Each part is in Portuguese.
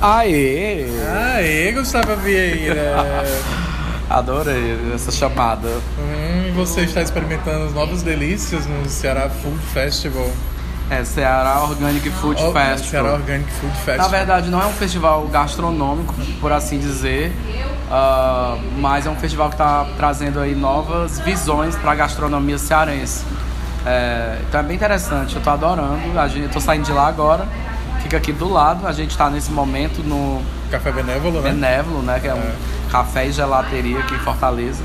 Aê! Aê, Gustavo Vieira! Adorei essa chamada. Hum, você está experimentando as novas delícias no Ceará Food Festival. É, Ceará Organic Food Oh, Festival. Ceará Organic Food Festival. Na verdade, não é um festival gastronômico, por assim dizer, ah, mas é um festival que está trazendo aí novas visões para a gastronomia cearense. É, então é bem interessante, eu estou adorando. Eu tô saindo de lá agora, fica aqui do lado. A gente está nesse momento no Café Benévolo, né? Benévolo, né? Que é um café e gelateria aqui em Fortaleza.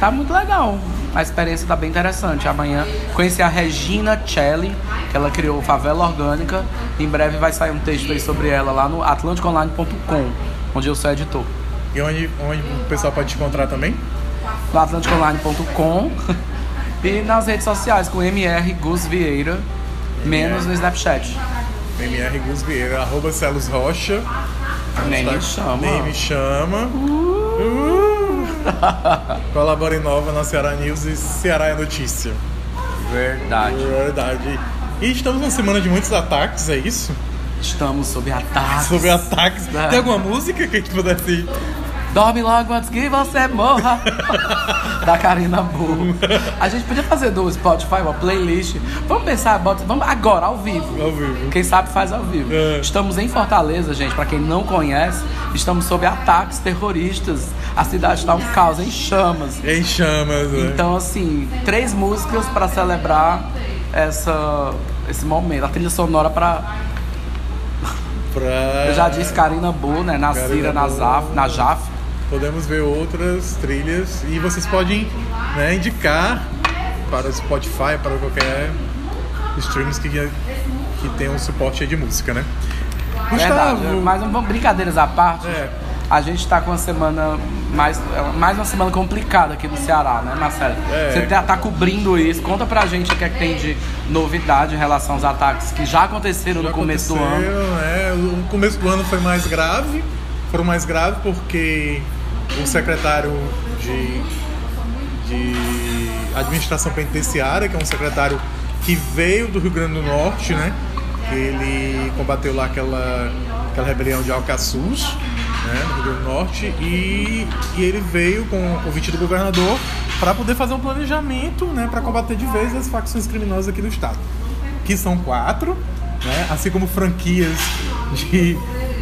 Tá muito legal. A experiência tá bem interessante. Amanhã conheci a Regina Celli, que ela criou Favela Orgânica. Em breve vai sair um texto aí sobre ela lá no atlanticonline.com, onde eu sou editor. E onde, onde o pessoal pode te encontrar também? No atlanticonline.com e nas redes sociais com MR Gus Vieira, menos no Snapchat. MR Gus Vieira, arroba Celos Rocha. Nem me chama. Nem me chama. Uh! Colabora em nova na Ceará News e Ceará é Notícia. Verdade. Verdade. E estamos numa semana de muitos ataques, é isso? Estamos sob ataque. Sobre ataques. É. Tem alguma música que a gente pudesse. Dorme logo antes que você morra. da Karina Burro. A gente podia fazer do Spotify uma playlist. Vamos pensar, bota, vamos agora, ao vivo. Ao vivo. Quem sabe faz ao vivo. É. Estamos em Fortaleza, gente. Pra quem não conhece, estamos sob ataques terroristas. A cidade está um caos, em chamas. Em chamas, né? Então, assim, três músicas pra celebrar essa, esse momento. A trilha sonora pra. Pra... Eu já disse Karina Burro, né? Karina na Podemos ver outras trilhas e vocês podem né, indicar para o Spotify, para qualquer streams que, que tenham suporte aí de música, né? Verdade, Gustavo, mas brincadeiras à parte. É. A gente tá com uma semana mais, mais uma semana complicada aqui no Ceará, né, Marcelo? É. Você tá, tá cobrindo isso. Conta pra gente o que é que tem de novidade em relação aos ataques que já aconteceram já no começo do ano. né? O começo do ano foi mais grave. Foram mais graves porque o secretário de, de administração penitenciária, que é um secretário que veio do Rio Grande do Norte, né? Ele combateu lá aquela, aquela rebelião de Alcaçuz, né? No Rio Grande do Norte. E, e ele veio com o convite do governador para poder fazer um planejamento, né? Para combater de vez as facções criminosas aqui no estado. Que são quatro, né? Assim como franquias de,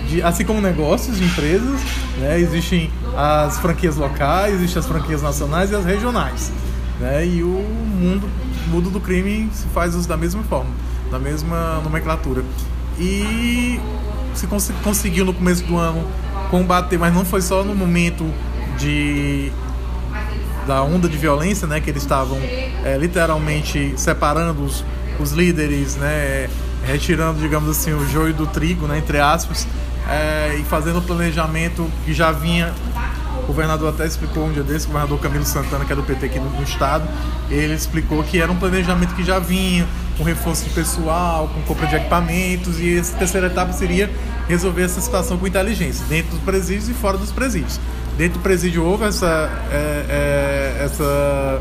de- assim como negócios de empresas, né? Existem as franquias locais, existem as franquias nacionais e as regionais, né? E o mundo, mundo do crime se faz da mesma forma, da mesma nomenclatura. E se cons- conseguiu no começo do ano combater, mas não foi só no momento de da onda de violência, né, que eles estavam é, literalmente separando os, os líderes, né, retirando, digamos assim, o joio do trigo, né, entre aspas, é, e fazendo o planejamento que já vinha. O governador até explicou um dia desse, o governador Camilo Santana, que é do PT aqui no, no estado, ele explicou que era um planejamento que já vinha, com reforço de pessoal, com compra de equipamentos, e essa terceira etapa seria resolver essa situação com inteligência, dentro dos presídios e fora dos presídios. Dentro do presídio houve essa, é, é, essa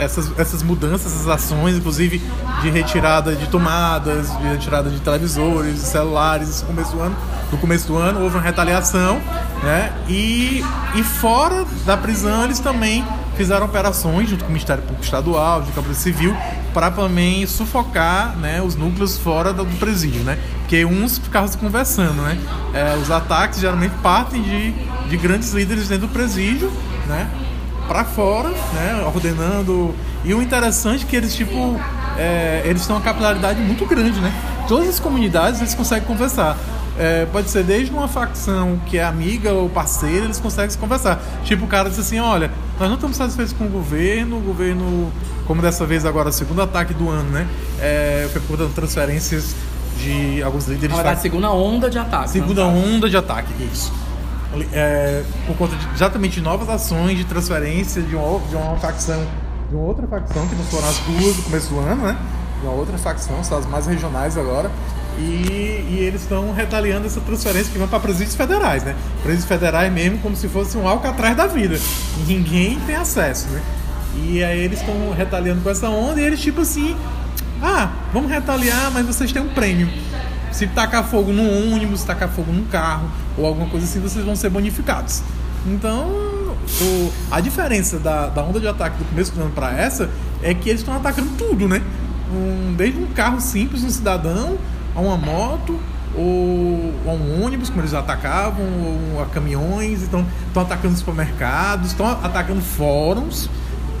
essas, essas mudanças, essas ações, inclusive de retirada de tomadas, de retirada de televisores, de celulares, no começo do ano, no começo do ano houve uma retaliação, né? E, e fora da prisão eles também fizeram operações junto com o Ministério Público Estadual, de Câmara Civil, para também sufocar né, os núcleos fora do, presídio, né? Porque uns ficavam se conversando, né? É, os ataques geralmente partem de, de grandes líderes dentro do presídio, né? Para fora, né, ordenando. E o interessante é que eles tipo é, eles têm uma capilaridade muito grande, né? Todas as comunidades eles conseguem conversar. É, pode ser desde uma facção que é amiga ou parceira, eles conseguem se conversar. Tipo, o cara diz assim: olha, nós não estamos satisfeitos com o governo, o governo, como dessa vez agora, segundo ataque do ano, né? É, foi por transferências de alguns líderes Na verdade, segunda onda de ataques. né? Segunda onda de ataque, isso. É, por conta de, exatamente de novas ações de transferência de uma, de uma facção, de uma outra facção, que não foram as duas do começo do ano, né? De uma outra facção, são as mais regionais agora. E, e eles estão retaliando essa transferência que vão para presídios federais, né? Presídios federais mesmo como se fosse um alcatraz da vida. Ninguém tem acesso, né? E aí eles estão retaliando com essa onda e eles tipo assim, ah, vamos retaliar, mas vocês têm um prêmio. Se tacar fogo num ônibus, tacar fogo num carro ou alguma coisa assim, vocês vão ser bonificados. Então, o, a diferença da, da onda de ataque do começo do ano para essa é que eles estão atacando tudo, né? Um, desde um carro simples, um cidadão, a uma moto, ou a um ônibus, como eles atacavam, ou a caminhões, então estão atacando supermercados, estão atacando fóruns,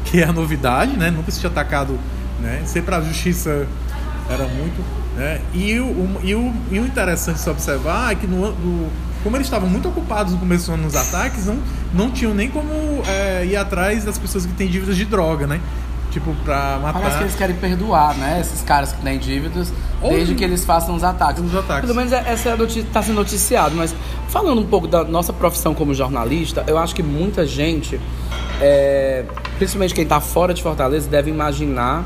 que é a novidade, né? Nunca se tinha atacado, né? Sempre a justiça era muito. Né? E, o, e, o, e o interessante de se observar é que no, no, como eles estavam muito ocupados no começo do ano nos ataques, não, não tinham nem como é, ir atrás das pessoas que têm dívidas de droga, né? Tipo, pra matar. Parece que eles querem perdoar, né? Esses caras que têm dívidas, Ou desde que eles façam os ataques. Os ataques. Pelo menos essa está sendo noticiado. Mas falando um pouco da nossa profissão como jornalista, eu acho que muita gente, é, principalmente quem está fora de Fortaleza, deve imaginar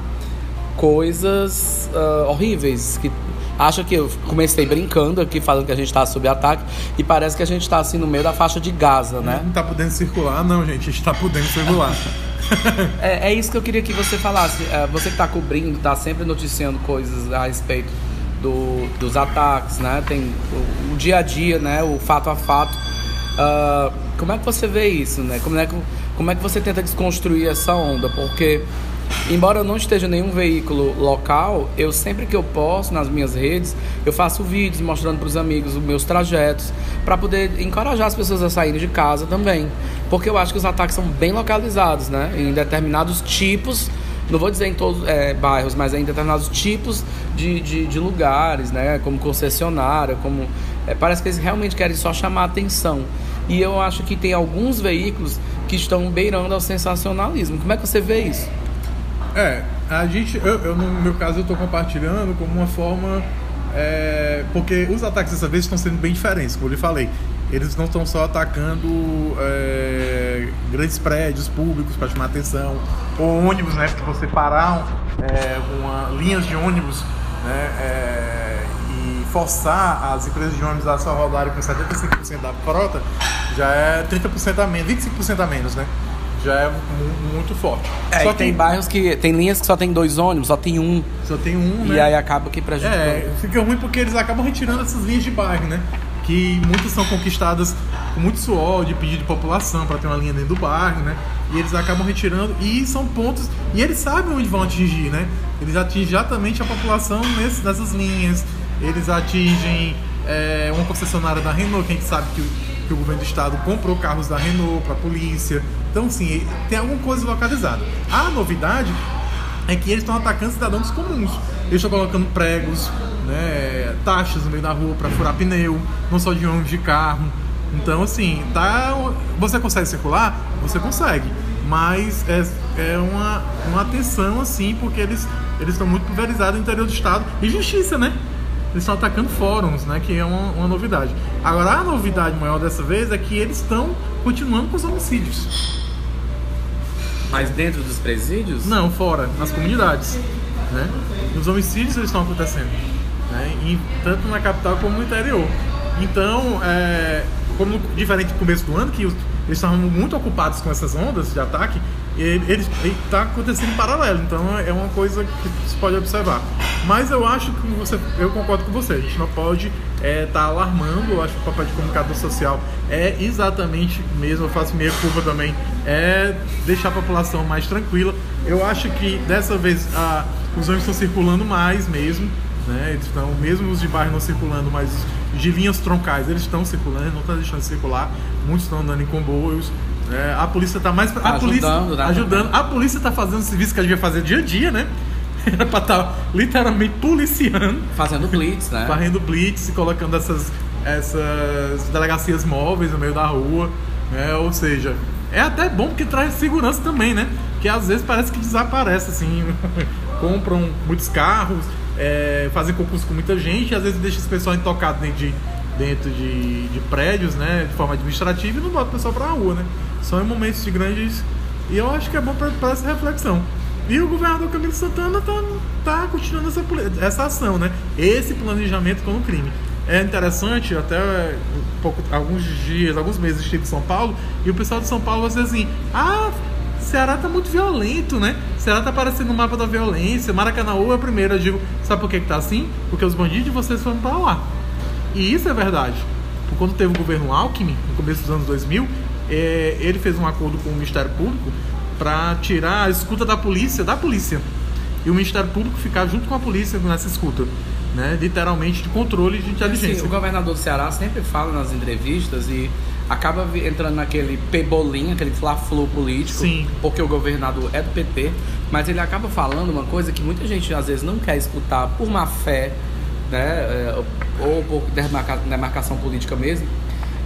coisas uh, horríveis que acha que eu comecei brincando aqui, falando que a gente está sob ataque, e parece que a gente está assim no meio da faixa de Gaza, né? Não está podendo circular, não, gente, a gente está podendo circular. é, é, isso que eu queria que você falasse. É, você que está cobrindo, está sempre noticiando coisas a respeito do, dos ataques, né? Tem o, o, dia a dia, né? O fato a fato. Uh, como é que você vê isso, né? Como é que, como é que você tenta desconstruir essa onda? Porque Embora eu não esteja em nenhum veículo local, eu sempre que eu posto nas minhas redes, eu faço vídeos mostrando para os amigos os meus trajetos, para poder encorajar as pessoas a saírem de casa também. Porque eu acho que os ataques são bem localizados, né? Em determinados tipos, não vou dizer em todos é, bairros, mas em determinados tipos de, de, de lugares, né? Como concessionária, como. É, parece que eles realmente querem só chamar atenção. E eu acho que tem alguns veículos que estão beirando ao sensacionalismo. Como é que você vê isso? É, a gente, eu, eu no meu caso, eu estou compartilhando como uma forma. É, porque os ataques dessa vez estão sendo bem diferentes, como eu lhe falei. Eles não estão só atacando é, grandes prédios públicos para chamar atenção, ou ônibus, né? Porque você parar é, uma, linhas de ônibus né, é, e forçar as empresas de ônibus a só rodarem com 75% da frota, já é 30% a menos, 25% a menos, né? Já é muito forte. É, só tem bairros que tem linhas que só tem dois ônibus, só tem um. Só tem um, né? E aí acaba que prejudica. É, fica ruim porque eles acabam retirando essas linhas de bairro, né? Que muitas são conquistadas com muito suor, de pedido de população para ter uma linha dentro do bairro, né? E eles acabam retirando e são pontos e eles sabem onde vão atingir, né? Eles atingem exatamente a população nesse, nessas linhas. Eles atingem é, uma concessionária da Renault, quem sabe que que o governo do estado comprou carros da Renault para a polícia. Então, sim, tem alguma coisa localizada. A novidade é que eles estão atacando cidadãos comuns. Eles estão colocando pregos, né, taxas no meio da rua para furar pneu, não só de ônibus, de carro. Então, assim, tá, você consegue circular? Você consegue. Mas é, é uma, uma atenção, assim, porque eles eles estão muito pulverizados no interior do estado. E justiça, né? eles estão atacando fóruns, né? Que é uma, uma, novidade. Agora, a novidade maior dessa vez é que eles estão continuando com os homicídios. Mas dentro dos presídios? Não, fora, nas comunidades. Né? Os homicídios eles estão acontecendo. Né? E, tanto na capital como no interior. Então, é, como diferente do começo do ano, que eles estavam muito ocupados com essas ondas de ataque, ele está acontecendo em paralelo, então é uma coisa que se pode observar. Mas eu acho que você, eu concordo com você, a gente não pode estar é, tá alarmando, eu acho que o papel de comunicador social é exatamente mesmo, eu faço minha curva também, é deixar a população mais tranquila. Eu acho que dessa vez a, os ônibus estão circulando mais mesmo, né? Eles estão, mesmo os de bairro não circulando, mas de linhas troncais eles estão circulando, não estão deixando de circular, muitos estão andando em comboios. É, a polícia está mais. A ajudando, polícia, né? ajudando. A polícia está fazendo o serviço que a gente vai fazer dia a dia, né? Era pra estar tá literalmente policiando. Fazendo blitz, né? Fazendo blitz e colocando essas, essas delegacias móveis no meio da rua. Né? Ou seja, é até bom porque traz segurança também, né? Que às vezes parece que desaparece, assim. Compram muitos carros, é, fazem concurso com muita gente às vezes deixa esse pessoal intocado dentro de, dentro de, de prédios, né? De forma administrativa e não bota o pessoal pra rua, né? São em momentos de grandes. E eu acho que é bom para essa reflexão. E o governador Camilo Santana tá, tá continuando essa, essa ação, né? Esse planejamento com o crime. É interessante, até pouco, alguns dias, alguns meses estive em São Paulo, e o pessoal de São Paulo vai assim: ah, Ceará tá muito violento, né? Ceará tá aparecendo no mapa da violência. Maracanãú é o primeiro, eu digo, sabe por que, que tá assim? Porque os bandidos de vocês foram para lá. E isso é verdade. Por quando teve o governo Alckmin, no começo dos anos 2000, é, ele fez um acordo com o Ministério Público para tirar a escuta da polícia da polícia. E o Ministério Público ficar junto com a polícia nessa escuta. Né? Literalmente de controle de inteligência. Sim, o governador do Ceará sempre fala nas entrevistas e acaba entrando naquele pebolim, aquele fla-flu político, Sim. porque o governador é do PT, mas ele acaba falando uma coisa que muita gente às vezes não quer escutar por má fé, né, é, ou por demarcação política mesmo.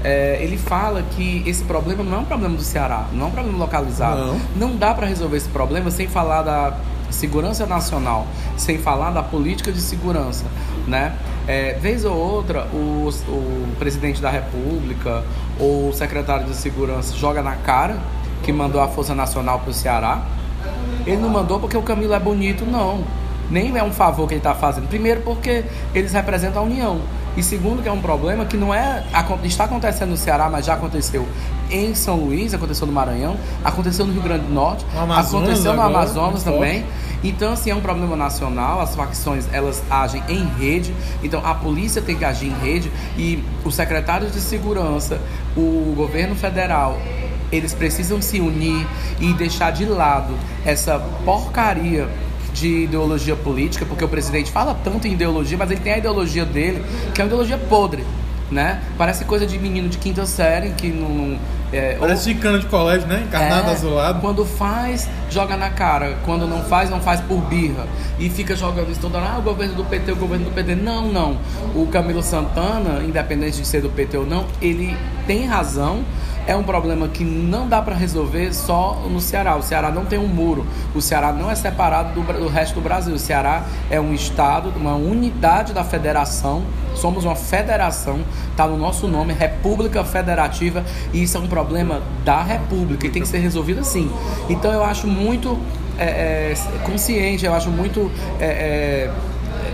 É, ele fala que esse problema não é um problema do Ceará, não é um problema localizado. Não, não dá para resolver esse problema sem falar da segurança nacional, sem falar da política de segurança, né? É, vez ou outra, o, o presidente da República ou o secretário de segurança joga na cara que mandou a Força Nacional para o Ceará. Ele não mandou porque o Camilo é bonito, não. Nem é um favor que ele está fazendo. Primeiro, porque eles representam a União. E segundo, que é um problema que não é está acontecendo no Ceará, mas já aconteceu em São Luís, aconteceu no Maranhão, aconteceu no Rio Grande do Norte, aconteceu no Amazonas também. Então, assim, é um problema nacional, as facções, elas agem em rede, então a polícia tem que agir em rede e os secretários de segurança, o governo federal, eles precisam se unir e deixar de lado essa porcaria de ideologia política, porque o presidente fala tanto em ideologia, mas ele tem a ideologia dele, que é uma ideologia podre, né? Parece coisa de menino de quinta série que não. É, Parece ou, de cano de colégio, né? Encarnado é, azulado. Quando faz, joga na cara. Quando não faz, não faz por birra. E fica jogando isso toda hora. Ah, o governo do PT, o governo do PT. Não, não. O Camilo Santana, independente de ser do PT ou não, ele tem razão é um problema que não dá para resolver só no Ceará. O Ceará não tem um muro. O Ceará não é separado do, do resto do Brasil. O Ceará é um estado, uma unidade da federação. Somos uma federação, está no nosso nome, República Federativa, e isso é um problema da República e tem que ser resolvido assim. Então eu acho muito é, é, consciente, eu acho muito é, é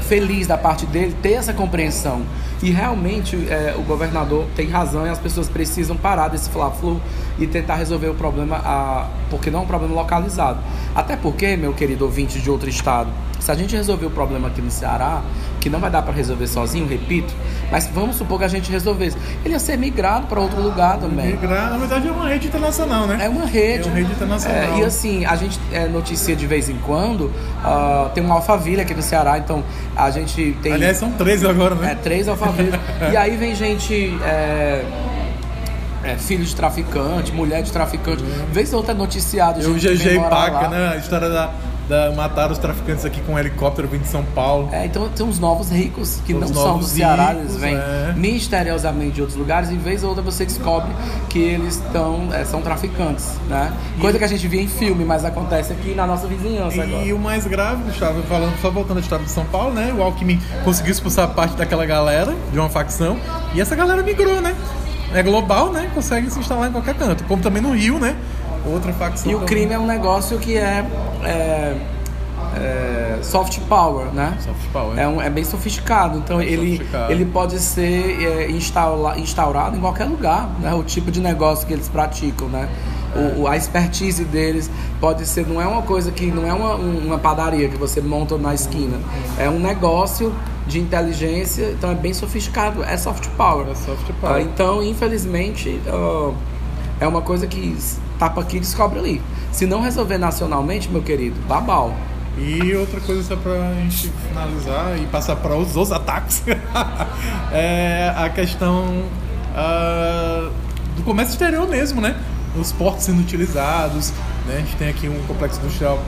feliz da parte dele ter essa compreensão e realmente é, o governador tem razão e as pessoas precisam parar desse fla-flu e tentar resolver o problema, a, porque não é um problema localizado. Até porque, meu querido ouvinte de outro estado, se a gente resolver o problema aqui no Ceará, que não vai dar para resolver sozinho, repito, mas vamos supor que a gente resolvesse, ele ia ser migrado para outro lugar também. Migrar, na verdade, é uma rede internacional, né? É uma rede. É uma rede internacional. É, e assim, a gente é, noticia de vez em quando, uh, tem uma Alphaville aqui no Ceará, então a gente tem. Aliás, são três agora, né? É, três E aí vem gente. É, é, filho de traficante, mulher de traficante. Vez ou outra é noticiado. Eu, o GG Paca, né? A história da, da, mataram os traficantes aqui com um helicóptero vindo de São Paulo. É, então tem uns novos ricos que não são do Ceará, ricos, eles vêm é. misteriosamente de outros lugares e vez ou outra você descobre que eles estão, é, são traficantes, né? Coisa que a gente via em filme, mas acontece aqui na nossa vizinhança e agora. E o mais grave, Gustavo, falando, só voltando à história de São Paulo, né? O Alckmin conseguiu expulsar parte daquela galera, de uma facção, e essa galera migrou, né? É global, né? Consegue se instalar em qualquer canto. Como também no Rio, né? Outra facção. E o crime é um negócio que é, é, é soft power, né? Soft power. É, um, é bem sofisticado. Então é ele, sofisticado. ele pode ser é, instaura, instaurado em qualquer lugar, né? O tipo de negócio que eles praticam, né? O, a expertise deles pode ser, não é uma coisa que não é uma, uma padaria que você monta na esquina, é um negócio de inteligência, então é bem sofisticado, é soft power. É soft power. Uh, então, infelizmente, uh, é uma coisa que tapa aqui e descobre ali. Se não resolver nacionalmente, meu querido, babau. E outra coisa só pra gente finalizar e passar para os outros ataques é a questão uh, do comércio exterior mesmo, né? Os portos sendo utilizados, né? A gente tem aqui um complexo industrial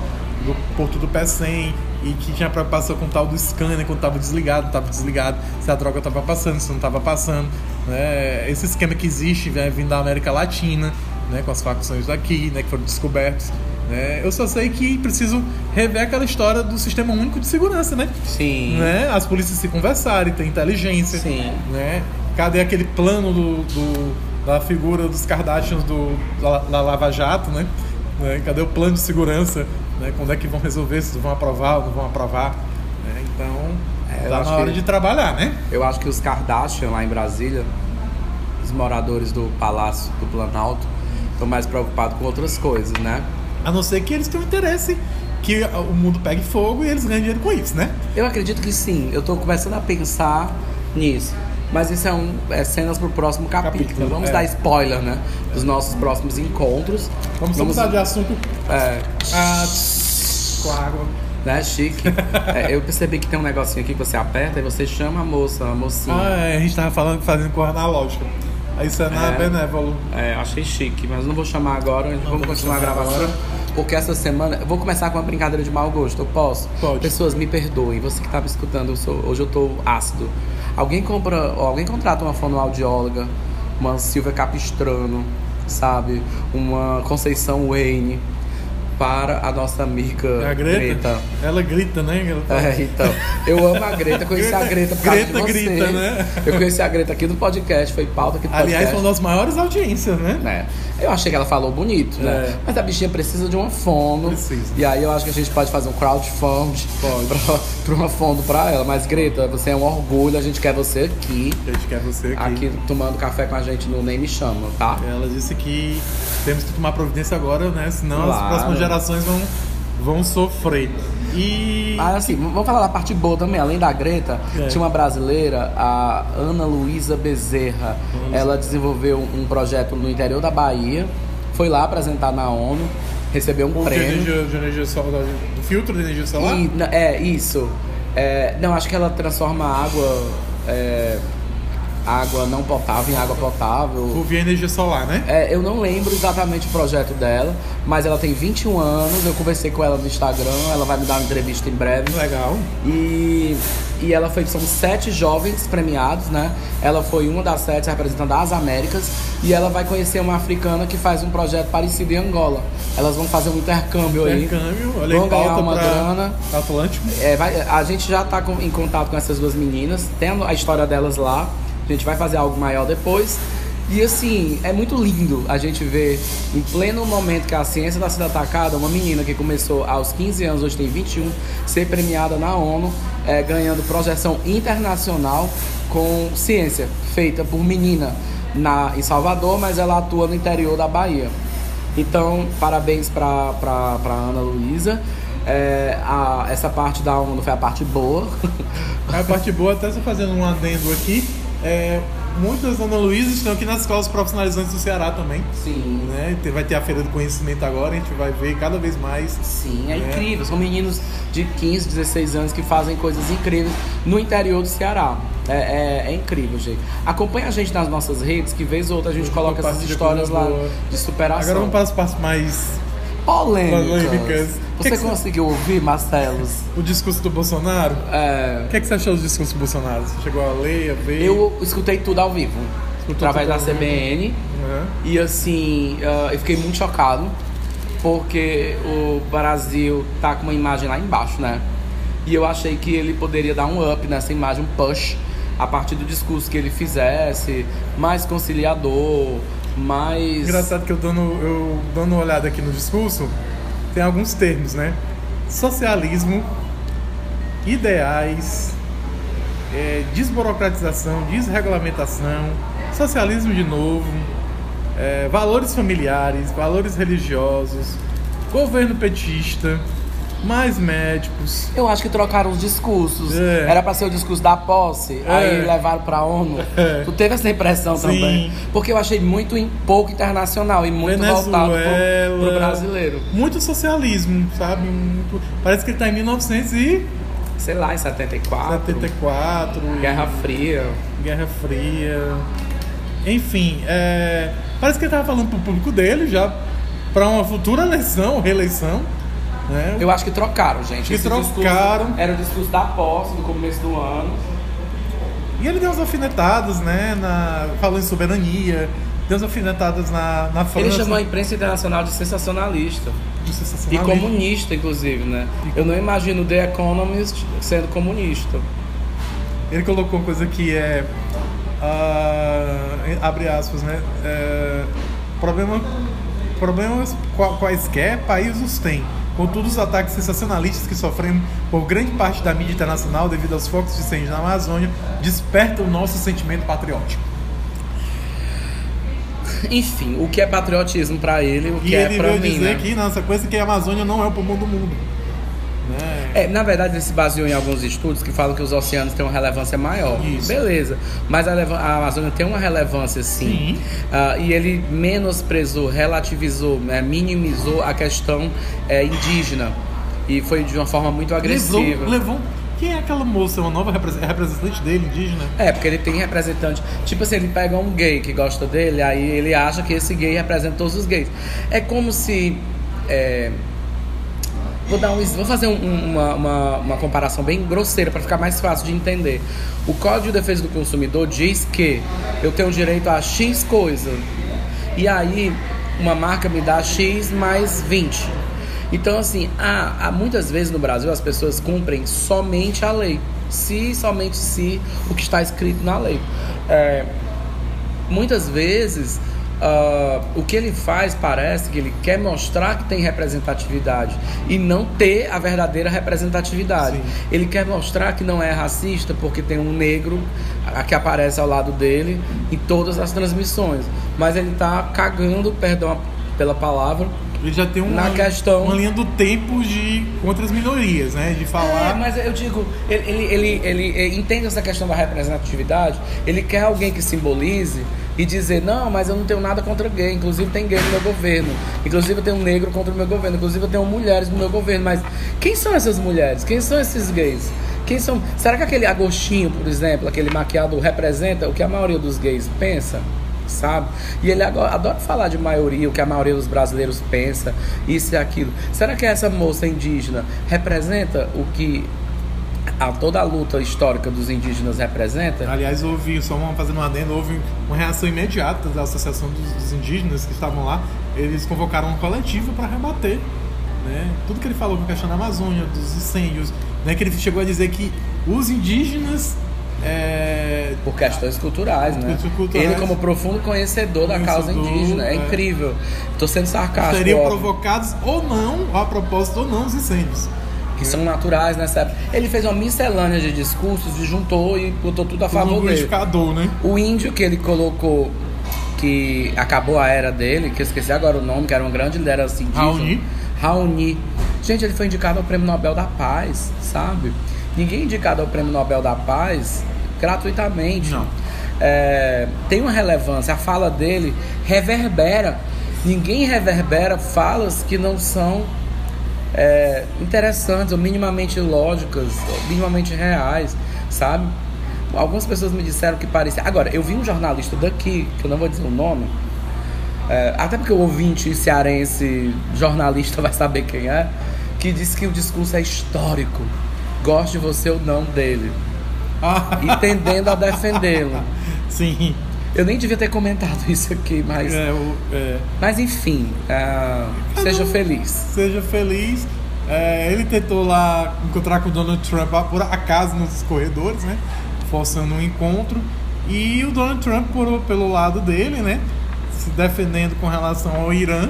do Porto do Pé 100 e que tinha preocupação com o tal do scanner, quando estava desligado, estava desligado, se a droga estava passando, se não estava passando. Né? Esse esquema que existe né, vindo da América Latina, né, com as facções daqui, né, que foram descobertos. Né? Eu só sei que preciso rever aquela história do sistema único de segurança, né? Sim. Né? As polícias se conversarem, ter inteligência. Sim. Né? Cadê aquele plano do, do da figura dos Kardashians do, da, da Lava Jato, né? né? Cadê o plano de segurança? Né? Quando é que vão resolver? Se vão aprovar ou não vão aprovar? Né? Então, é, tá na hora que, de trabalhar, né? Eu acho que os Kardashian lá em Brasília, os moradores do Palácio do Planalto, estão mais preocupados com outras coisas, né? A não ser que eles tenham interesse que o mundo pegue fogo e eles ganhem dinheiro com isso, né? Eu acredito que sim. Eu tô começando a pensar nisso. Mas isso é, um, é cenas pro próximo capítulo. Capítulo, Vamos é. dar spoiler, né? Dos nossos próximos encontros. Vamos, mudar de assunto É, ah, com a água. né, chique. É, eu percebi que tem um negocinho aqui que você aperta e você chama a moça, a mocinha. Ah, é, a gente tava falando, fazendo com a analógica. Aí isso é na É. Benévolo. É, achei chique, mas não vou chamar agora, vamos vamos continuar a gravação. agora. Porque essa semana. Eu vou começar com uma brincadeira de mau gosto, eu posso? Pode. Pessoas, me perdoem, você que tá me escutando, eu sou- hoje eu tô ácido. Alguém compra. ó, alguém contrata uma fonoaudióloga, uma Silvia Capistrano, sabe? Uma Conceição Wayne para a nossa amiga É A Greta, Ela grita, né? Ela fala- é, então, eu amo a Greta, conheci a Greta por causa Greta de você. grita, né? Eu conheci a Greta aqui no podcast, foi pauta aqui do Aliás, podcast. foi uma das maiores audiências, né? né? Eu achei que ela falou bonito, né? É. Mas a bichinha precisa de uma fono. Precisa. E aí eu acho que a gente pode fazer um crowdfund pra uma fono pra ela. Mas, Greta, você é um orgulho, a gente quer você aqui, A gente quer você aqui. aqui tomando café com a gente no Nem Me Chama, tá? Ela disse que temos que tomar providência agora, né? Senão as Claro. próximas gerações vão, vão sofrer. E. Mas assim, vamos falar da parte boa também. Além da Greta, É. tinha uma brasileira, a Ana Luísa Bezerra. Ela desenvolveu um projeto no interior da Bahia, foi lá apresentar na ONU, recebeu um o de prêmio. energia, de energia solar, do filtro de energia solar? E- é, isso. É, não, acho que ela transforma água, é, água não potável em água potável. Por via energia solar, né? É, eu não lembro exatamente o projeto dela, mas ela tem 21 anos. Eu conversei com ela no Instagram, ela vai me dar uma entrevista em breve. Legal. E, e ela foi, são sete jovens premiados, né? Ela foi uma das sete representando as Américas e ela vai conhecer uma africana que faz um projeto parecido em Angola. Elas vão fazer um intercâmbio aí. Intercâmbio, olha Vão aí, ganhar uma grana. Atlântico. É, vai- a gente já tá com- em contato com essas duas meninas, tem a história delas lá. A gente vai fazer algo maior depois. E assim, é muito lindo a gente ver, em pleno momento que a ciência está sendo atacada, uma menina que começou aos 15 anos, hoje tem 21, ser premiada na ONU, é, ganhando projeção internacional com ciência, feita por menina na, em Salvador, mas ela atua no interior da Bahia. Então, parabéns para Ana Luísa. É, a- essa parte da ONU foi a parte boa. A parte boa, até só fazendo um adendo aqui, é, muitas Ana Luísa estão aqui nas escolas profissionalizantes do Ceará também. Sim. Né? Vai ter a Feira do Conhecimento agora, a gente vai ver cada vez mais. Sim, é, É. incrível. São meninos de 15, 16 anos que fazem coisas incríveis no interior do Ceará. É, é- é incrível, gente. Acompanha a gente nas nossas redes, que vez ou outra a gente Eu coloca essas histórias lá boa. de superação. Agora vamos para as partes mais. Polêmicas. Polêmicas. Você Que que conseguiu ouvir, Marcelos? O discurso do Bolsonaro. É, O que, é que você achou do discurso do Bolsonaro? Você chegou a ler, a ver? eu escutei tudo ao vivo. Escutou através da? CBN. Uhum. E assim, ah, eu fiquei muito chocado, porque o Brasil tá com uma imagem lá embaixo, né? E eu achei que ele poderia dar um up nessa imagem, um push, a partir do discurso que ele fizesse, mais conciliador, mais. Engraçado que eu dando, eu dando uma olhada aqui no discurso, tem alguns termos, né? Socialismo, ideais, é, desburocratização, desregulamentação, socialismo de novo, é, valores familiares, valores religiosos, governo petista, mais médicos. Eu acho que trocaram os discursos. É. Era pra ser o discurso da posse, É. aí levaram pra ONU. É. Tu teve essa impressão Sim. também? Porque eu achei muito em pouco internacional e muito voltado pro, Venezuela. pro brasileiro. Muito socialismo, sabe? Muito- Parece que ele tá em 1974, Sei lá, em 74. Guerra Fria. Guerra Fria. Enfim, é, parece que ele tava falando pro público dele já para uma futura eleição, reeleição. Né? Eu acho que trocaram, gente. Que trocaram. discurso Era o discurso da posse no começo do ano. E ele deu umas alfinetadas, né? Na, falando em soberania, deu umas alfinetadas na, na França. Ele chamou a imprensa internacional de sensacionalista. de E sensacionalismo. comunista, inclusive, né? Eu não imagino The Economist sendo comunista. Ele colocou uma coisa que é. ah, abre aspas, né? É, problema, problemas qua- quaisquer países têm. Contudo, os ataques sensacionalistas que sofremos por grande parte da mídia internacional devido aos focos de incêndio na Amazônia despertam o nosso sentimento patriótico. Enfim, o que é patriotismo pra ele, o que E é veio mim, dizer né? que na sequência que a Amazônia não é o pulmão do mundo. Né? É, na verdade, ele se baseou em alguns estudos que falam que os oceanos têm uma relevância maior. Isso. Beleza. Mas a, a Amazônia tem uma relevância sim. Sim. Ah, e ele menosprezou, relativizou, né, minimizou a questão é, indígena. E foi de uma forma muito agressiva. Levou, levou. Quem é aquela moça? Uma nova repre- representante dele, indígena? É, porque ele tem representante. Tipo assim, ele pega um gay que gosta dele, aí ele acha que esse gay representa todos os gays. É como se. é, Vou, dar um, vou fazer um- uma, uma, uma comparação bem grosseira para ficar mais fácil de entender. O Código de Defesa do Consumidor diz que eu tenho direito a X coisa. E aí, uma marca me dá X mais 20. Então, assim, há, há muitas vezes no Brasil as pessoas cumprem somente a lei. Se, somente se o que está escrito na lei. É, muitas vezes ah, o que ele faz parece que ele quer mostrar que tem representatividade e não ter a verdadeira representatividade. Sim. Ele quer mostrar que não é racista porque tem um negro que aparece ao lado dele em todas as transmissões, mas ele tá cagando, perdão pela palavra, Ele já tem uma, Na questão- uma linha do tempo de contra as minorias, né? De falar. É, mas eu digo, ele, ele, ele, ele, entende essa questão da representatividade, ele quer alguém que simbolize e dizer, não, mas eu não tenho nada contra gay, inclusive tem gay no meu governo, inclusive eu tenho negro contra o meu governo, inclusive eu tenho mulheres no meu governo, mas quem são essas mulheres? Quem são esses gays? Quem são? Será que aquele agostinho, por exemplo, aquele maquiado representa o que a maioria dos gays pensa? Sabe? E ele adora falar de maioria, o que a maioria dos brasileiros pensa, isso e aquilo. Será que essa moça indígena representa o que a, toda a luta histórica dos indígenas representa? Aliás, houve, só uma, fazendo um adendo, houve uma reação imediata da Associação dos, dos Indígenas que estavam lá. Eles convocaram um coletivo para rebater né? tudo que ele falou com a questão da Amazônia, dos incêndios, né? que ele chegou a dizer que os indígenas. É, Por questões culturais, né? Culturais. Ele, como profundo conhecedor da causa Conhecedor, indígena, é, é. incrível. Tô sendo sarcástico. seriam provocados ou não, a propósito ou não, os incêndios. Que são naturais nessa época. Ele fez uma miscelânea de discursos e juntou e botou tudo a favor dele. né? O índio que ele colocou, que acabou a era dele, que eu esqueci agora o nome, que era um grande liderança indígena. Raoni. Raoni. Gente, ele foi indicado ao Prêmio Nobel da Paz, sabe? Ninguém é indicado ao Prêmio Nobel da Paz gratuitamente. Não. É, tem uma relevância. A fala dele reverbera. Ninguém reverbera falas que não são é, interessantes ou minimamente lógicas, ou minimamente reais, sabe? Algumas pessoas me disseram que parecia. Agora, eu vi um jornalista daqui, que eu não vou dizer o nome, é, até porque o ouvinte cearense, jornalista, vai saber quem é, que disse que o discurso é histórico. Goste você ou não dele. E tendendo a defendê-lo. Sim. Eu nem devia ter comentado isso aqui, mas. É, o- é. Mas enfim, ah, seja feliz. Seja feliz. É, ele tentou lá encontrar com o Donald Trump por acaso nos corredores, né? Forçando um encontro. E o Donald Trump, por, pelo lado dele, né? Se defendendo com relação ao Irã,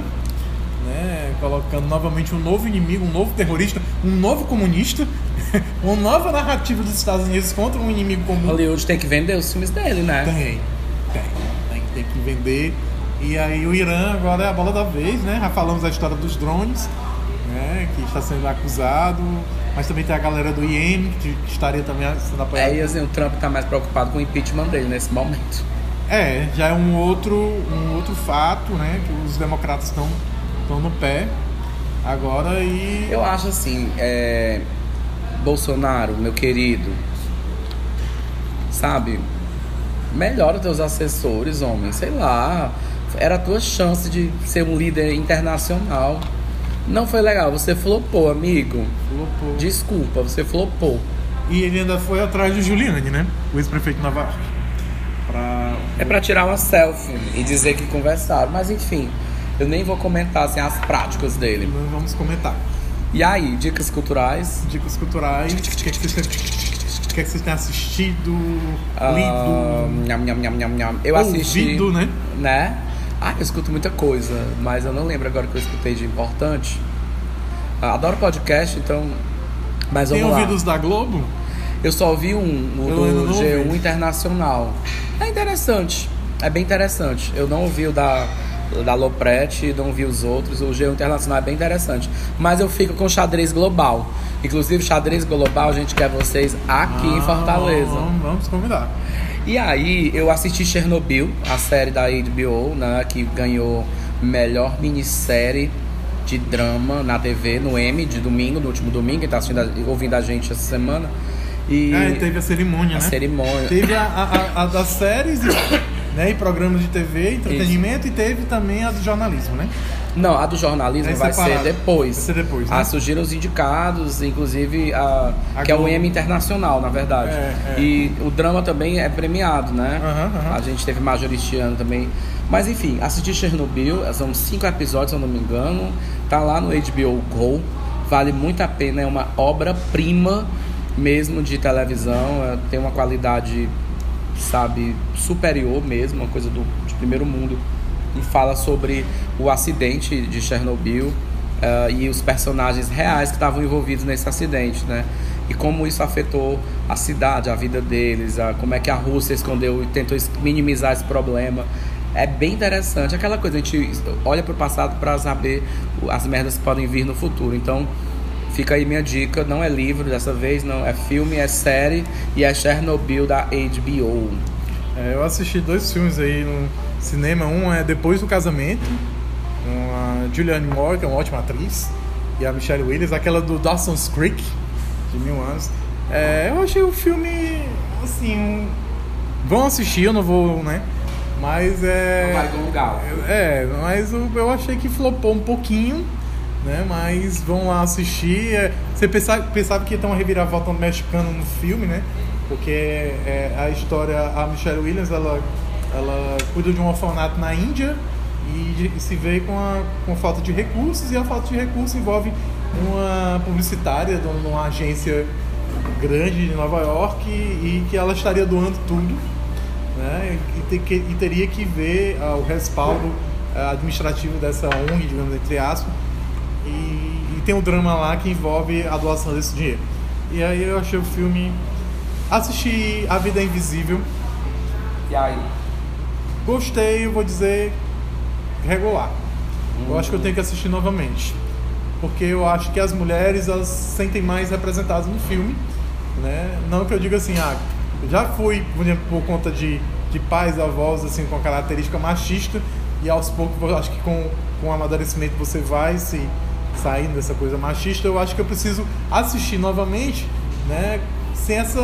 né? Colocando novamente um novo inimigo, um novo terrorista, um novo comunista, uma nova narrativa dos Estados Unidos contra um inimigo comum. Hollywood tem que vender os filmes dele, né? Tem, tem, que vender. E aí o Irã agora é a bola da vez, né? Já falamos a história dos drones, né? Que está sendo acusado. Mas também tem a galera do IEM, que estaria também sendo apoiada. É, e assim, o Trump tá mais preocupado com o impeachment dele nesse momento. É, já é um outro, um outro fato, né? Que os democratas estão estão no pé agora e. Eu acho assim, é, Bolsonaro, meu querido, sabe? Melhora teus assessores, homem, sei lá. Era a tua chance de ser um líder internacional. Não foi legal, você flopou, amigo. Flopou. Desculpa, você flopou. E ele ainda foi atrás do Giuliani, né? O ex-prefeito York. Pra... É pra tirar uma selfie e dizer que conversaram, mas enfim, eu nem vou comentar assim, as práticas dele. Não vamos comentar. E aí, dicas culturais? Dicas culturais. Que, é que, vocês têm assistido, Ah, lido, nham, nham, nham, nham, nham. Eu assisti. ouvido, né? Né? Ah, eu escuto muita coisa, mas eu não lembro agora o que eu escutei de importante. Ah, adoro podcast, então. Mas Tem vamos lá. ouvidos da Globo? Eu só ouvi um, o do não G1 ouvi. Internacional. É interessante. é bem interessante. Eu não ouvi o da, da Loprete, não vi os outros. O Geo Internacional é bem interessante. Mas eu fico com xadrez global. Inclusive, xadrez global, a gente quer vocês aqui ah, em Fortaleza. Vamos, vamos convidar. E aí, eu assisti Chernobyl, a série da HBO, né, que ganhou melhor minissérie de drama na TV, no M, de domingo, no último domingo, que tá ouvindo a gente essa semana. E é, teve a cerimônia, a né? cerimônia. Teve a, a, a das séries né, e programas de TV, entretenimento, Isso. e teve também a do jornalismo, né? Não, a do jornalismo vai ser depois. Vai ser depois, né? Ah, surgiram os indicados, inclusive a, a que é o M Internacional, na verdade. É, é. E o drama também é premiado, né? Uhum, uhum. A gente teve Majoristiano também. Mas enfim, assisti Chernobyl, são cinco episódios, se eu não me engano. Tá lá no HBO Go. Vale muito a pena, é uma obra-prima mesmo de televisão. É, tem uma qualidade, sabe, superior mesmo, uma coisa do, de primeiro mundo. E fala sobre o acidente de Chernobyl uh, e os personagens reais que estavam envolvidos nesse acidente, né? E como isso afetou a cidade, a vida deles, a, como é que a Rússia escondeu e tentou minimizar esse problema é bem interessante. Aquela coisa, a gente olha para o passado para saber as merdas que podem vir no futuro. Então, fica aí minha dica. Não é livro dessa vez, não é filme, é série e é Chernobyl da HBO. É, eu assisti dois filmes aí no cinema. Um é Depois do Casamento, com a Julianne Moore, que é uma ótima atriz, e a Michelle Williams, aquela do Dawson's Creek, de mil anos. É, eu achei o filme, assim, um... vão assistir, eu não vou, né? Mas é. Não vai do lugar. É, mas eu, eu achei que flopou um pouquinho, né? Mas vão lá assistir. É, você pensava, pensava que ia ter uma reviravolta mexicana no filme, né? Porque é, a história, a Michelle Williams, ela, ela cuida de um orfanato na Índia e, e se vê com a, com a falta de recursos, e a falta de recursos envolve uma publicitária de uma agência grande de Nova York e, e que ela estaria doando tudo né? E, te, e teria que ver uh, o respaldo uh, administrativo dessa ONG, digamos, entre aspas, tem um drama lá que envolve a doação desse dinheiro. E aí eu achei o filme. Assisti A Vida Invisível. E aí? Gostei, eu vou dizer regular. Hum. Eu acho que eu tenho que assistir novamente. Porque eu acho que as mulheres elas se sentem mais representadas no filme. Né? Não que eu diga assim, ah, já fui, por conta de, de pais, avós, assim, com característica machista, e aos poucos, acho que com, com o amadurecimento você vai se saindo dessa coisa machista. Eu acho que eu preciso assistir novamente, né, sem essa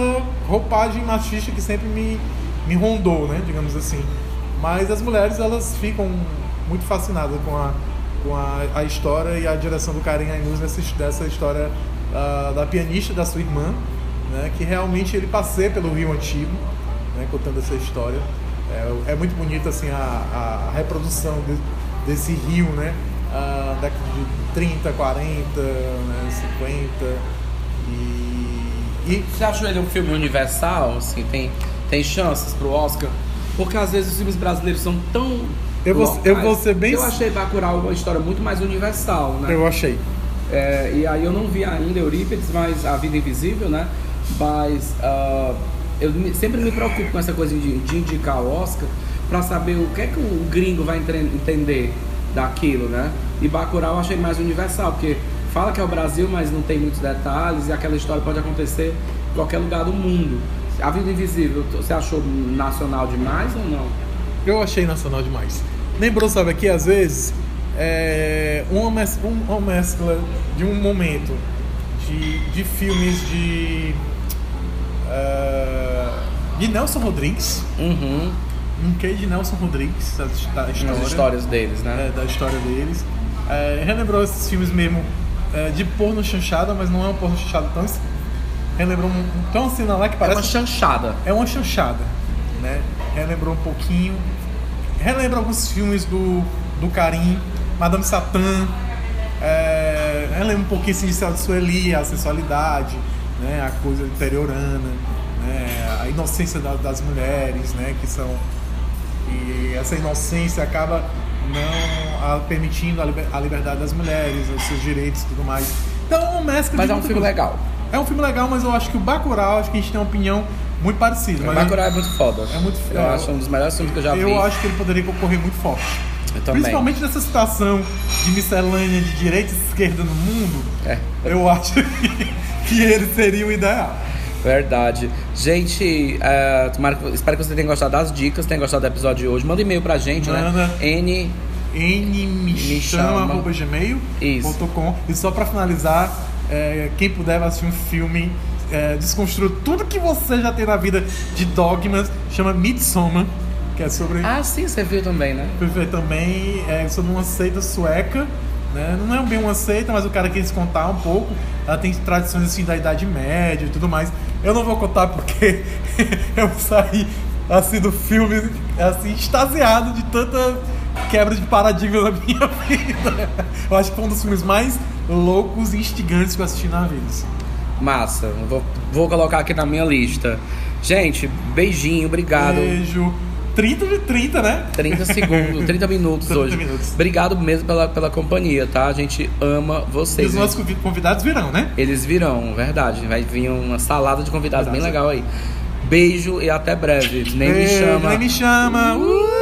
roupagem machista que sempre me, me rondou, né, digamos assim. Mas as mulheres, elas ficam muito fascinadas com a, com a, a história e a direção do Karen Ainuz nessa, dessa história uh, da pianista da sua irmã, né, que realmente ele passeia pelo Rio Antigo, né, contando essa história. É, é muito bonito assim a, a reprodução de, desse rio, né, uh, década de 30, 40, né, 50 e, e... Você achou ele um filme universal? Assim, tem, tem chances pro Oscar? Porque às vezes os filmes brasileiros são tão eu vou, eu vou ser bem. Eu achei Bacurau uma história muito mais universal, né? Eu achei. É, e aí eu não vi ainda Eurípides, mas A Vida Invisível, né? Mas uh, eu sempre me preocupo com essa coisa de, de indicar o Oscar para saber o que é que o gringo vai entender daquilo, né? E Bacurau eu achei mais universal, porque fala que é o Brasil, mas não tem muitos detalhes e aquela história pode acontecer em qualquer lugar do mundo. A Vida Invisível, você achou nacional demais ou não? Eu achei nacional demais. Lembrou, sabe, aqui às vezes é uma, mescla, uma mescla de um momento de, de filmes de uh, de Nelson Rodrigues. Uhum. Um que de Nelson Rodrigues, da, história. As histórias deles, né? É, da história deles. É, relembrou esses filmes mesmo é, de porno chanchada, mas não é um porno chanchada tão. Relembrou um, tão assim lá que parece. É uma chanchada. É uma chanchada, né? Relembrou um pouquinho. Relembra alguns filmes do, do Karim, Madame Satã. É, relembra um pouquinho assim, de Sueli, a sensualidade né, a coisa interiorana, né, a inocência da, das mulheres, né, que são e essa inocência acaba não a, permitindo a, liber, a, liberdade das mulheres, os seus direitos e tudo mais. Então, mescla Mas é um filme coisa. legal. É um filme legal, mas eu acho que o Bacurau, acho que a gente tem uma opinião muito parecido. Mas Bacurau é muito foda. É muito Eu é, acho um dos melhores filmes que eu já vi. eu acho que ele poderia concorrer muito forte. Eu também. Principalmente nessa situação de miscelânea de direita e esquerda no mundo, É, eu acho que, que ele seria o ideal. Verdade. Gente, é, tomara espero que você tenha gostado das dicas, tenha gostado do episódio de hoje. Manda e-mail pra gente, Manda. né? N. chama. nmechama.gmail.com E só pra finalizar, é, quem puder vai assistir um filme, é, desconstrua tudo que você já tem na vida de dogmas, chama Midsommar, que é sobre... Ah, sim, você viu também, né? Foi também é sobre uma seita sueca, né? Não é bem uma seita, mas o cara quis contar um pouco. Ela tem tradições assim da Idade Média e tudo mais. Eu não vou contar porque eu saí assim do filme assim extasiado de tanta quebra de paradigma na minha vida. Eu acho que foi um dos filmes mais loucos e instigantes que eu assisti na vida. assim. Massa. Vou, vou colocar aqui na minha lista. Gente, beijinho, obrigado. Beijo. 30 de 30, né? 30 segundos, 30 minutos 30 hoje. minutos. Obrigado mesmo pela, pela companhia, tá? A gente ama E vocês. os nossos convi- convidados virão, né? Eles virão, verdade. Vai vir uma salada de convidados bem Verdade. legal aí. Beijo e até breve. Nem me Beijo, chama. Nem me chama. Uh!